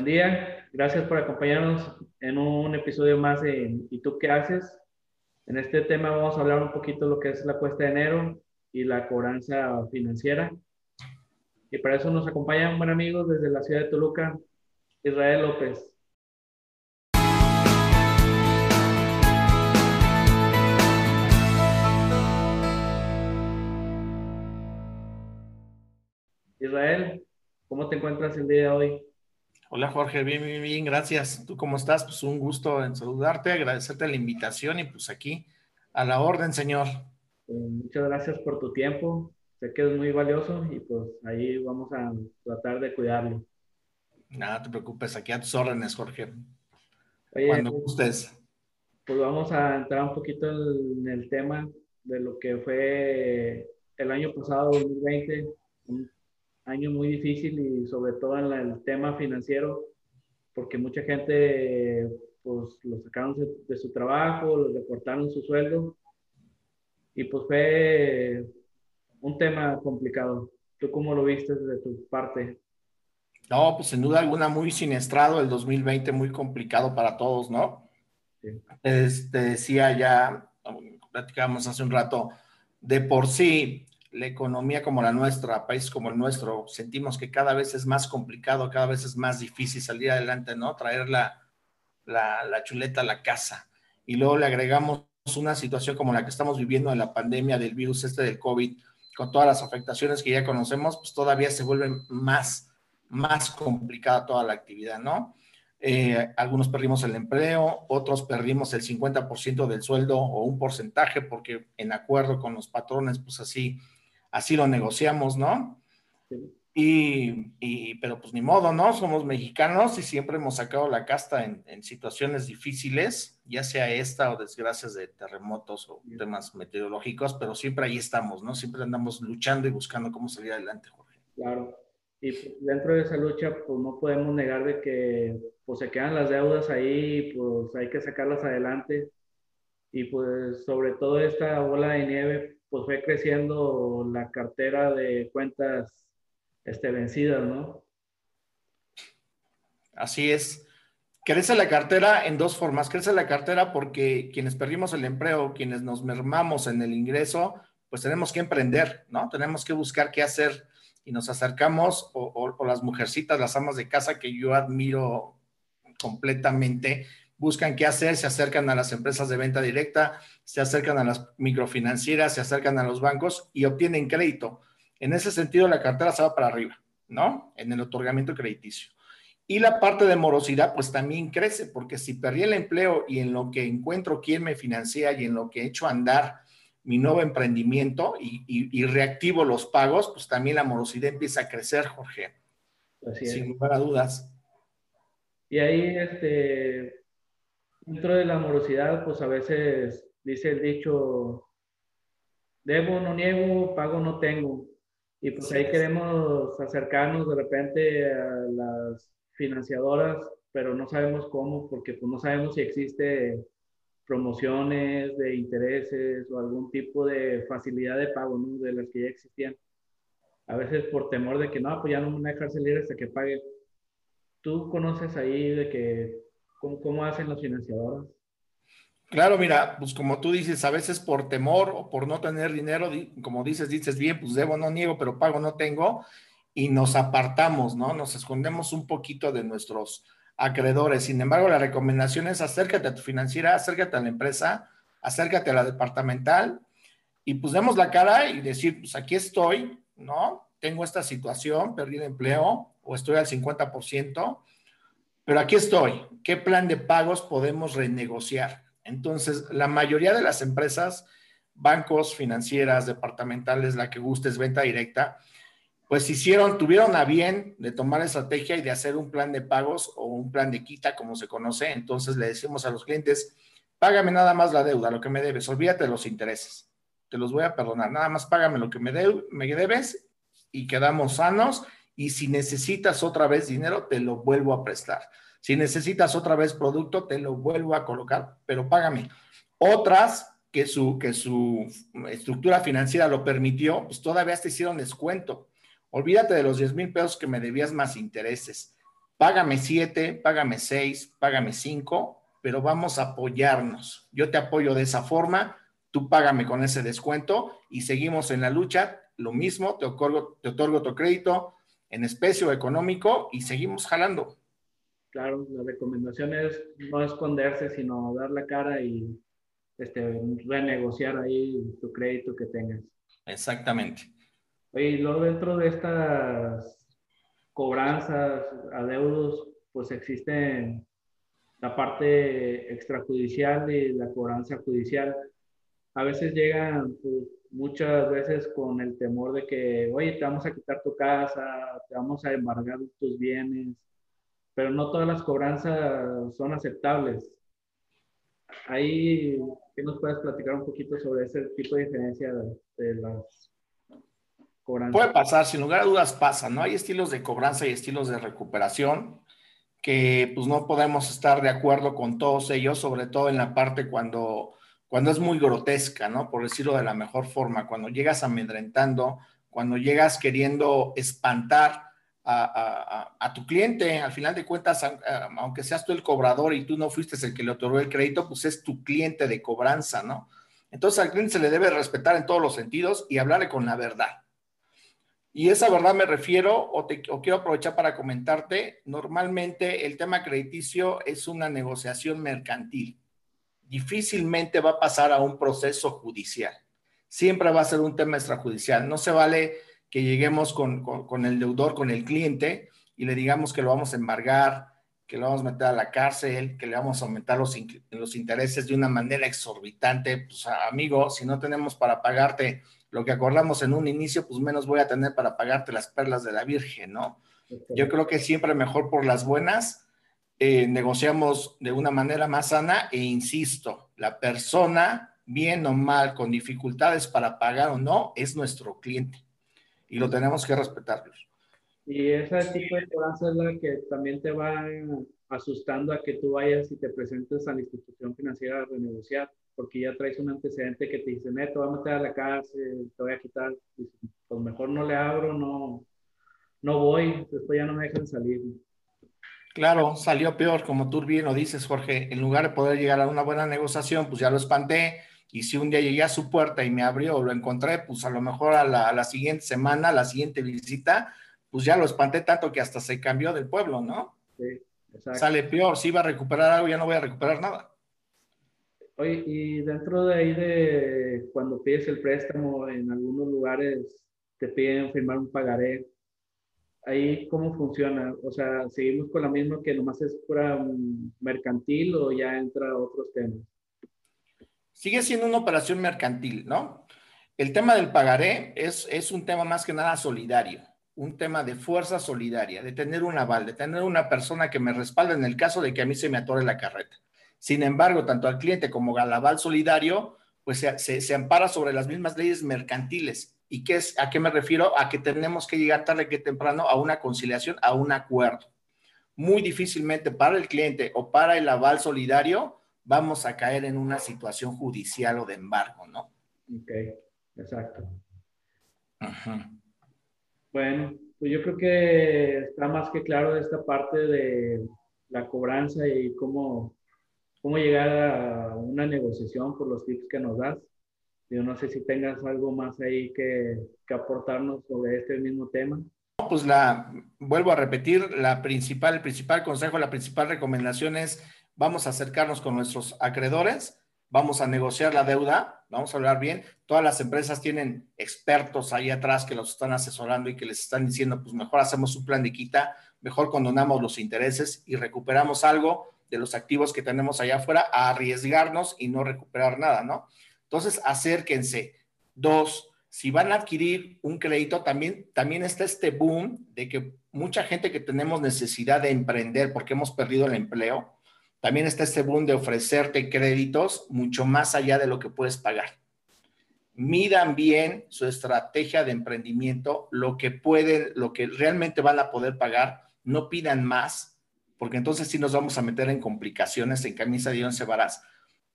Buen día, gracias por acompañarnos en un episodio más de ¿Y tú qué haces? En este tema vamos a hablar un poquito de lo que es la cuesta de enero y la cobranza financiera. Y para eso nos acompaña un buen amigo desde la ciudad de Toluca, Israel López. Israel, ¿cómo te encuentras el día de hoy? Hola Jorge, bien, bien, bien, gracias. ¿Tú cómo estás? Pues un gusto en saludarte, agradecerte la invitación y pues aquí a la orden, señor. Pues, muchas gracias por tu tiempo. Sé que es muy valioso y pues ahí vamos a tratar de cuidarlo. Nada, te preocupes, aquí a tus órdenes, Jorge. Cuando gustes. Pues vamos a entrar un poquito en el tema de lo que fue el año pasado, 2020, un año muy difícil y sobre todo en el tema financiero, porque mucha gente pues lo sacaron de, su trabajo, lo recortaron su sueldo y pues fue un tema complicado. ¿Tú cómo lo viste desde tu parte? No, pues sin duda alguna muy siniestrado el 2020, muy complicado para todos, ¿no? Sí. Este, decía ya, platicábamos hace un rato, de por sí la economía como la nuestra, país como el nuestro, sentimos que cada vez es más complicado, cada vez es más difícil salir adelante, ¿no? Traer la, la, chuleta a la casa. Y luego le agregamos una situación como la que estamos viviendo en la pandemia del virus este del COVID, con todas las afectaciones que ya conocemos, pues todavía se vuelve más, más complicada toda la actividad, ¿no? Eh, algunos perdimos el empleo, otros perdimos el 50% del sueldo o un porcentaje porque en acuerdo con los patrones, pues así así lo negociamos, ¿no? Y, pero pues ni modo, ¿no? Somos mexicanos y siempre hemos sacado la casta en, situaciones difíciles, ya sea esta o desgracias de terremotos o temas meteorológicos, pero siempre ahí estamos, ¿no? Siempre andamos luchando y buscando cómo salir adelante, Jorge. Claro. Y dentro de esa lucha, pues no podemos negar de que pues se quedan las deudas ahí, pues hay que sacarlas adelante. Y pues sobre todo esta bola de nieve, pues fue creciendo la cartera de cuentas este, vencidas, ¿no? Así es. Crece la cartera en dos formas. Crece la cartera porque quienes perdimos el empleo, quienes nos mermamos en el ingreso, pues tenemos que emprender, ¿no? Tenemos que buscar qué hacer y nos acercamos, o, o las mujercitas, las amas de casa que yo admiro completamente, buscan qué hacer, se acercan a las empresas de venta directa, se acercan a las microfinancieras, se acercan a los bancos y obtienen crédito. En ese sentido, la cartera se va para arriba, ¿no? En el otorgamiento crediticio. Y la parte de morosidad, pues también crece, porque si perdí el empleo y en lo que encuentro quién me financia y en lo que he hecho andar mi nuevo emprendimiento y, reactivo los pagos, pues también la morosidad empieza a crecer, Jorge. Sin lugar a dudas. Y ahí, este, dentro de la morosidad, pues a veces dice el dicho, debo, no niego, pago, no tengo. Y pues ahí queremos acercarnos de repente a las financiadoras, pero no sabemos cómo, porque pues no sabemos si existe promociones de intereses o algún tipo de facilidad de pago, ¿no? De las que ya existían. A veces por temor de que no, pues ya no me van a dejar salir hasta que pague. ¿Tú conoces ahí de que ¿Cómo, hacen los financiadores? Claro, mira, pues como tú dices, a veces por temor o por no tener dinero, como dices, dices bien, pues debo, no niego, pero pago no tengo, y nos apartamos, ¿no? Nos escondemos un poquito de nuestros acreedores. Sin embargo, la recomendación es acércate a tu financiera, acércate a la empresa, acércate a la departamental y pues demos la cara y decir, pues aquí estoy, ¿no? Tengo esta situación, perdí el empleo o estoy al 50%, pero aquí estoy. ¿Qué plan de pagos podemos renegociar? Entonces, la mayoría de las empresas, bancos, financieras, departamentales, la que guste es venta directa, pues hicieron, tuvieron a bien de tomar estrategia y de hacer un plan de pagos o un plan de quita, como se conoce. Entonces le decimos a los clientes, págame nada más la deuda, lo que me debes, olvídate de los intereses, te los voy a perdonar, nada más págame lo que me, me debes y quedamos sanos y si necesitas otra vez dinero, te lo vuelvo a prestar. Si necesitas otra vez producto, te lo vuelvo a colocar, pero págame. Otras que su, que su estructura financiera lo permitió, pues todavía te hicieron descuento. Olvídate de los 10 mil pesos que me debías más intereses. págame siete, págame seis, págame cinco, pero vamos a apoyarnos. Yo te apoyo de esa forma, tú págame con ese descuento y seguimos en la lucha. Lo mismo, te otorgo, te otorgo tu crédito en especie o económico y seguimos jalando. Claro, la recomendación es no esconderse, sino dar la cara y este, renegociar ahí tu crédito que tengas. Exactamente. Oye, y luego dentro de estas cobranzas, adeudos, pues existen la parte extrajudicial y la cobranza judicial. A veces llegan pues, muchas veces con el temor de que, oye, te vamos a quitar tu casa, te vamos a embargar tus bienes, pero no todas las cobranzas son aceptables. Ahí, ¿qué nos puedes platicar un poquito sobre ese tipo de diferencia de las Puede pasar, sin lugar a dudas pasa, ¿no? Hay estilos de cobranza y estilos de recuperación que pues no podemos estar de acuerdo con todos ellos, sobre todo en la parte cuando, cuando es muy grotesca, ¿no? Por decirlo de la mejor forma, cuando llegas amedrentando, cuando llegas queriendo espantar a, tu cliente, al final de cuentas, aunque seas tú el cobrador y tú no fuiste el que le otorgó el crédito, pues es tu cliente de cobranza, ¿no? Entonces al cliente se le debe respetar en todos los sentidos y hablarle con la verdad. Y esa verdad me refiero, o, te, quiero aprovechar para comentarte, normalmente el tema crediticio es una negociación mercantil. Difícilmente va a pasar a un proceso judicial. Siempre va a ser un tema extrajudicial. No se vale que lleguemos con, con el deudor, con el cliente, y le digamos que lo vamos a embargar, que lo vamos a meter a la cárcel, que le vamos a aumentar los, los intereses de una manera exorbitante. Pues amigo, si no tenemos para pagarte lo que acordamos en un inicio, pues menos voy a tener para pagarte las perlas de la Virgen, ¿no? Yo creo que siempre mejor por las buenas, eh, negociamos de una manera más sana e insisto, la persona, bien o mal, con dificultades para pagar o no, es nuestro cliente y lo tenemos que respetar. Y ese tipo de cobranza es la que también te va asustando a que tú vayas y te presentes a la institución financiera a renegociar porque ya traes un antecedente que te dice, neto, vamos a meter a la cárcel, te voy a quitar, pues mejor no le abro, no, no voy, después ya no me dejan salir. Claro, salió peor, como tú bien lo dices, Jorge. En lugar de poder llegar a una buena negociación, pues ya lo espanté. Y si un día llegué a su puerta y me abrió o lo encontré, pues a lo mejor a la, a la siguiente semana, a la siguiente visita, pues ya lo espanté tanto que hasta se cambió del pueblo, ¿no? Sí, exacto. Sale peor. Si iba a recuperar algo, ya no voy a recuperar nada. Oye, y dentro de ahí de cuando pides el préstamo, en algunos lugares te piden firmar un pagaré. Ahí, ¿cómo funciona? O sea, ¿seguimos con la misma que nomás es pura mercantil o ya entra otros temas? Sigue siendo una operación mercantil, ¿no? El tema del pagaré es, es un tema más que nada solidario, un tema de fuerza solidaria, de tener un aval, de tener una persona que me respalde en el caso de que a mí se me atore la carreta. Sin embargo, tanto al cliente como al aval solidario, pues se, ampara sobre las mismas leyes mercantiles. ¿Y qué es, a qué me refiero? A que tenemos que llegar tarde que temprano a una conciliación, a un acuerdo. Muy difícilmente para el cliente o para el aval solidario vamos a caer en una situación judicial o de embargo, ¿no? Ok, exacto. Bueno, pues yo creo que está más que claro esta parte de la cobranza y cómo cómo llegar a una negociación por los tips que nos das. Yo no sé si tengas algo más ahí que, que aportarnos sobre este mismo tema. Pues la, vuelvo a repetir, la principal, el principal consejo, la principal recomendación es vamos a acercarnos con nuestros acreedores, vamos a negociar la deuda, vamos a hablar bien. Todas las empresas tienen expertos ahí atrás que los están asesorando y que les están diciendo, pues mejor hacemos un plan de quita, mejor condonamos los intereses y recuperamos algo de los activos que tenemos allá afuera a arriesgarnos y no recuperar nada, ¿no? Entonces, acérquense. Dos, si van a adquirir un crédito, también, también está este boom de que mucha gente que tenemos necesidad de emprender porque hemos perdido el empleo, también está este boom de ofrecerte créditos mucho más allá de lo que puedes pagar. Midan bien su estrategia de emprendimiento, lo que pueden, lo que realmente van a poder pagar, no pidan más, porque entonces sí nos vamos a meter en complicaciones, en camisa de once varas.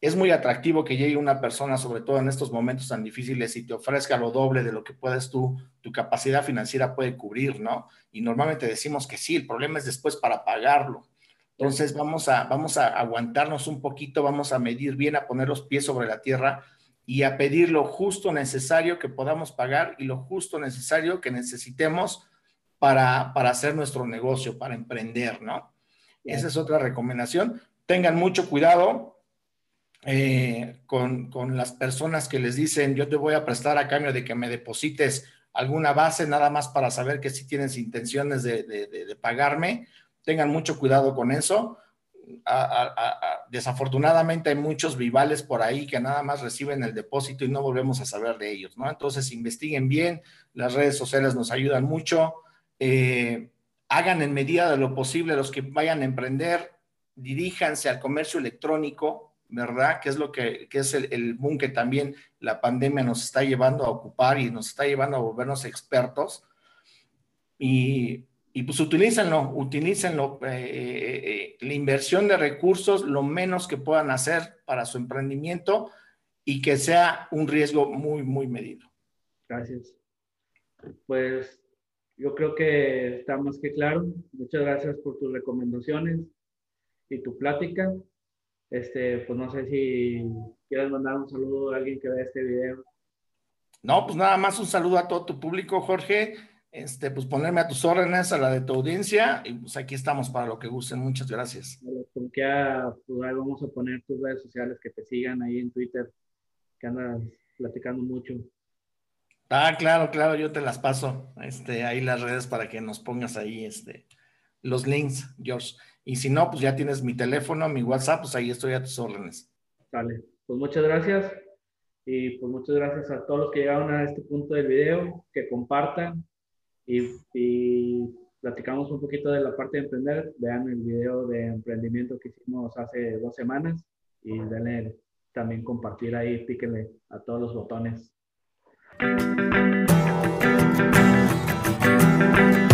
es muy atractivo que llegue una persona, sobre todo en estos momentos tan difíciles, y te ofrezca lo doble de lo que puedes tú, tu capacidad financiera puede cubrir, ¿no? Y normalmente decimos que sí, el problema es después para pagarlo. Entonces vamos a, vamos a aguantarnos un poquito, vamos a medir bien, a poner los pies sobre la tierra y a pedir lo justo necesario que podamos pagar y lo justo necesario que necesitemos para, para hacer nuestro negocio, para emprender, ¿no? Esa es otra recomendación. Tengan mucho cuidado, eh, con, las personas que les dicen, yo te voy a prestar a cambio de que me deposites alguna base, nada más para saber que si tienes intenciones de, pagarme. Tengan mucho cuidado con eso. desafortunadamente hay muchos vivales por ahí que nada más reciben el depósito y no volvemos a saber de ellos, ¿no? Entonces investiguen bien, las redes sociales nos ayudan mucho. Eh, hagan en medida de lo posible los que vayan a emprender, diríjanse al comercio electrónico, ¿verdad? Que es lo que, es el, boom que también la pandemia nos está llevando a ocupar y nos está llevando a volvernos expertos. Y, y pues utilícenlo, utilícenlo, eh, eh, eh, la inversión de recursos lo menos que puedan hacer para su emprendimiento y que sea un riesgo muy, muy medido. Gracias. Pues yo creo que está más que claro. Muchas gracias por tus recomendaciones y tu plática. Este, pues no sé si quieres mandar un saludo a alguien que vea este video. No, pues nada más un saludo a todo tu público, Jorge. Este, pues ponerme a tus órdenes, a la de tu audiencia, y pues aquí estamos para lo que gusten. Muchas gracias. Con que pues ahí vamos a poner tus redes sociales que te sigan ahí en Twitter, que andas platicando mucho. Ah, claro, claro, yo te las paso, este, ahí las redes para que nos pongas ahí, este, los links, George. Y si no, pues ya tienes mi teléfono, mi WhatsApp, pues ahí estoy a tus órdenes. Vale, pues muchas gracias. Y pues muchas gracias a todos los que llegaron a este punto del video, que compartan y, platicamos un poquito de la parte de emprender. Vean el video de emprendimiento que hicimos hace dos semanas y denle también compartir ahí, píquenle a todos los botones. Thank you.